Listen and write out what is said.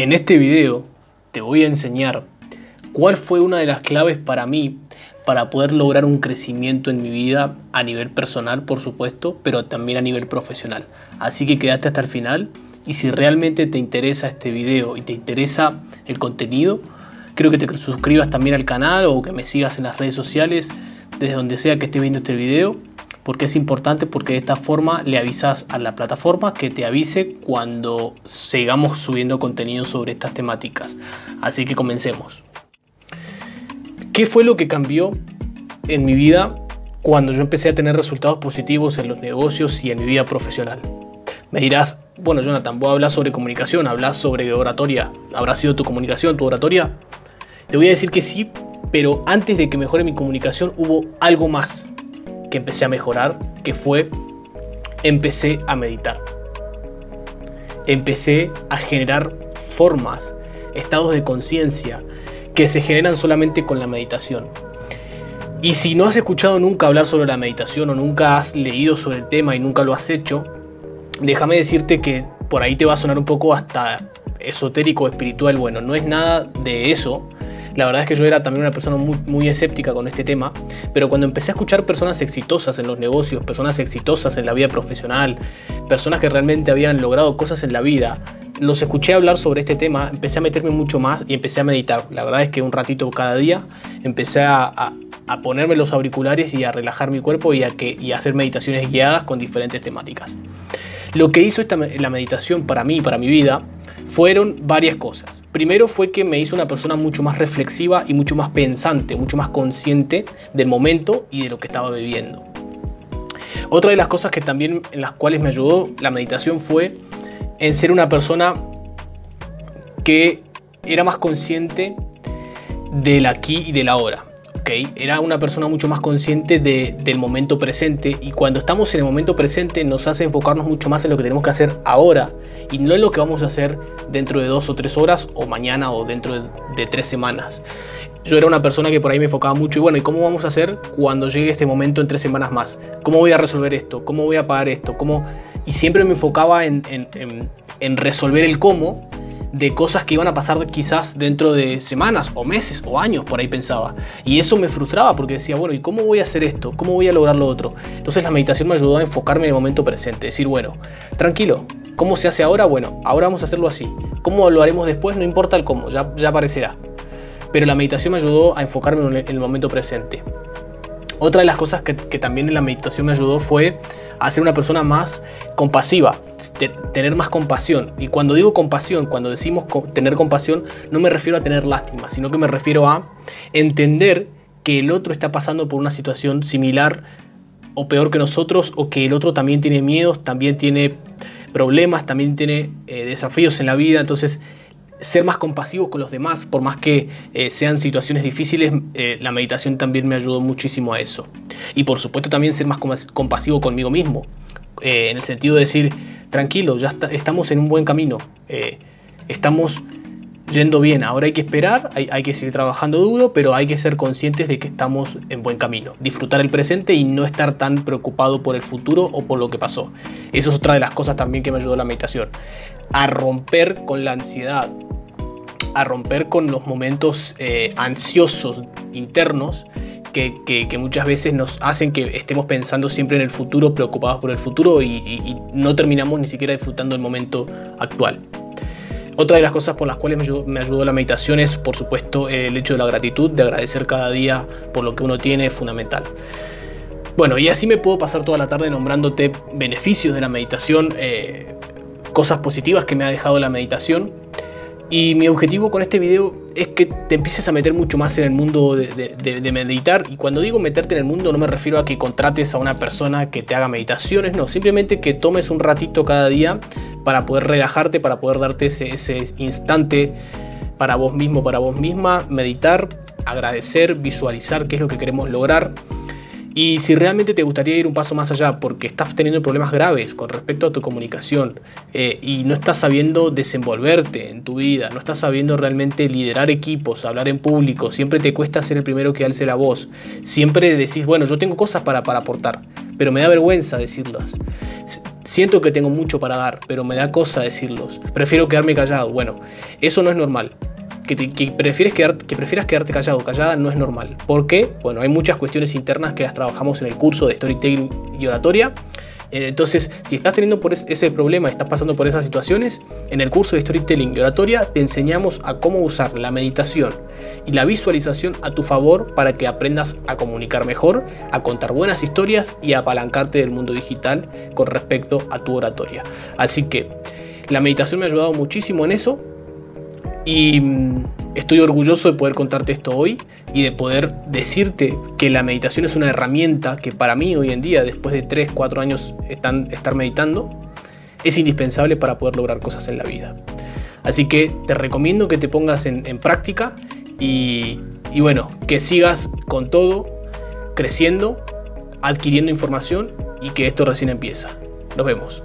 En este video te voy a enseñar cuál fue una de las claves para mí para poder lograr un crecimiento en mi vida a nivel personal, por supuesto, pero también a nivel profesional. Así que quédate hasta el final y si realmente te interesa este video y te interesa el contenido, creo que te suscribas también al canal o que me sigas en las redes sociales desde donde sea que estés viendo este video porque es importante porque de esta forma le avisas a la plataforma que te avise cuando sigamos subiendo contenido sobre estas temáticas. Así que comencemos. ¿Qué fue lo que cambió en mi vida cuando yo empecé a tener resultados positivos en los negocios y en mi vida profesional? Me dirás, bueno Jonathan, vos hablas sobre comunicación, hablas sobre oratoria, ¿habrá sido tu comunicación, tu oratoria? Te voy a decir que sí, pero antes de que mejore mi comunicación hubo algo más que empecé a mejorar, que fue empecé a meditar. Empecé a generar formas, estados de conciencia que se generan solamente con la meditación. Y si no has escuchado nunca hablar sobre la meditación o nunca has leído sobre el tema y nunca lo has hecho, déjame decirte que por ahí te va a sonar un poco hasta esotérico, espiritual. Bueno, no es nada de eso, la verdad es que yo era también una persona muy, muy escéptica con este tema, pero cuando empecé a escuchar personas exitosas en los negocios, personas exitosas en la vida profesional, personas que realmente habían logrado cosas en la vida, los escuché hablar sobre este tema, empecé a meterme mucho más y empecé a meditar. La verdad es que un ratito cada día empecé a, ponerme los auriculares y a relajar mi cuerpo y a, que, y a hacer meditaciones guiadas con diferentes temáticas. Lo que hizo esta, la meditación para mí, para mi vida, fueron varias cosas. Primero fue que me hizo una persona mucho más reflexiva y mucho más pensante, mucho más consciente del momento y de lo que estaba viviendo. Otra de las cosas que también en las cuales me ayudó la meditación fue en ser una persona que era más consciente del aquí y del ahora. Era una persona mucho más consciente del momento presente y cuando estamos en el momento presente nos hace enfocarnos mucho más en lo que tenemos que hacer ahora y no en lo que vamos a hacer dentro de dos o tres horas o mañana o dentro de, tres semanas. Yo era una persona que por ahí me enfocaba mucho y bueno, ¿y cómo vamos a hacer cuando llegue este momento en tres semanas más? ¿Cómo voy a resolver esto? ¿Cómo voy a pagar esto? ¿Cómo? Y siempre me enfocaba en, en resolver el cómo de cosas que iban a pasar quizás dentro de semanas o meses o años, por ahí pensaba. Y eso me frustraba porque decía, bueno, ¿y cómo voy a hacer esto? ¿Cómo voy a lograr lo otro? Entonces la meditación me ayudó a enfocarme en el momento presente, decir, bueno, tranquilo, ¿cómo se hace ahora? Bueno, ahora vamos a hacerlo así. ¿Cómo lo haremos después? No importa el cómo, ya, aparecerá. Pero la meditación me ayudó a enfocarme en el momento presente. Otra de las cosas que, también en la meditación me ayudó fue a ser una persona más compasiva, tener más compasión. Y cuando digo compasión, cuando decimos tener compasión, no me refiero a tener lástima, sino que me refiero a entender que el otro está pasando por una situación similar o peor que nosotros, o que el otro también tiene miedos, también tiene problemas, también tiene eh, desafíos en la vida. Entonces, ser más compasivo con los demás, por más que eh, sean situaciones difíciles, eh, la meditación también me ayudó muchísimo a eso. Y por supuesto también ser más compasivo conmigo mismo, eh, en el sentido de decir, tranquilo, ya estamos en un buen camino, estamos yendo bien, ahora hay que esperar, hay, hay, que seguir trabajando duro, pero hay que ser conscientes de que estamos en buen camino, disfrutar el presente y no estar tan preocupado por el futuro o por lo que pasó. Eso es otra de las cosas también que me ayudó la meditación, a romper con la ansiedad, a romper con los momentos eh, ansiosos internos que, muchas veces nos hacen que estemos pensando siempre en el futuro, preocupados por el futuro y, no terminamos ni siquiera disfrutando el momento actual. Otra de las cosas por las cuales me ayudó, la meditación es, por supuesto, el hecho de la gratitud, de agradecer cada día por lo que uno tiene, es fundamental. Bueno, y así me puedo pasar toda la tarde nombrándote beneficios de la meditación, eh, cosas positivas que me ha dejado la meditación. Y mi objetivo con este video es que te empieces a meter mucho más en el mundo de, meditar. Y cuando digo meterte en el mundo no me refiero a que contrates a una persona que te haga meditaciones, no, simplemente que tomes un ratito cada día para poder relajarte, para poder darte ese, ese instante para vos mismo, para vos misma, meditar, agradecer, visualizar qué es lo que queremos lograr. Y si realmente te gustaría ir un paso más allá porque estás teniendo problemas graves con respecto a tu comunicación eh, y no estás sabiendo desenvolverte en tu vida, no estás sabiendo realmente liderar equipos, hablar en público, siempre te cuesta ser el primero que alce la voz, siempre decís, bueno, yo tengo cosas para, para aportar, pero me da vergüenza decirlas. Siento que tengo mucho para dar, pero me da cosa decirlos. Prefiero quedarme callado. Bueno, eso no es normal. Que, prefieres quedar, que prefieras quedarte callado o callada no es normal. ¿Por qué? Bueno, hay muchas cuestiones internas que las trabajamos en el curso de Storytelling y Oratoria eh, entonces, si estás teniendo por ese problema, estás pasando por esas situaciones, en el curso de Storytelling y Oratoria te enseñamos a cómo usar la meditación y la visualización a tu favor para que aprendas a comunicar mejor, a contar buenas historias y a apalancarte del mundo digital con respecto a tu oratoria. Así que la meditación me ha ayudado muchísimo en eso y mm, estoy orgulloso de poder contarte esto hoy y de poder decirte que la meditación es una herramienta que para mí hoy en día, después de 3, 4 años estar meditando, es indispensable para poder lograr cosas en la vida. Así que te recomiendo que te pongas en, práctica y, y bueno, que sigas con todo, creciendo, adquiriendo información y que esto recién empieza. Nos vemos.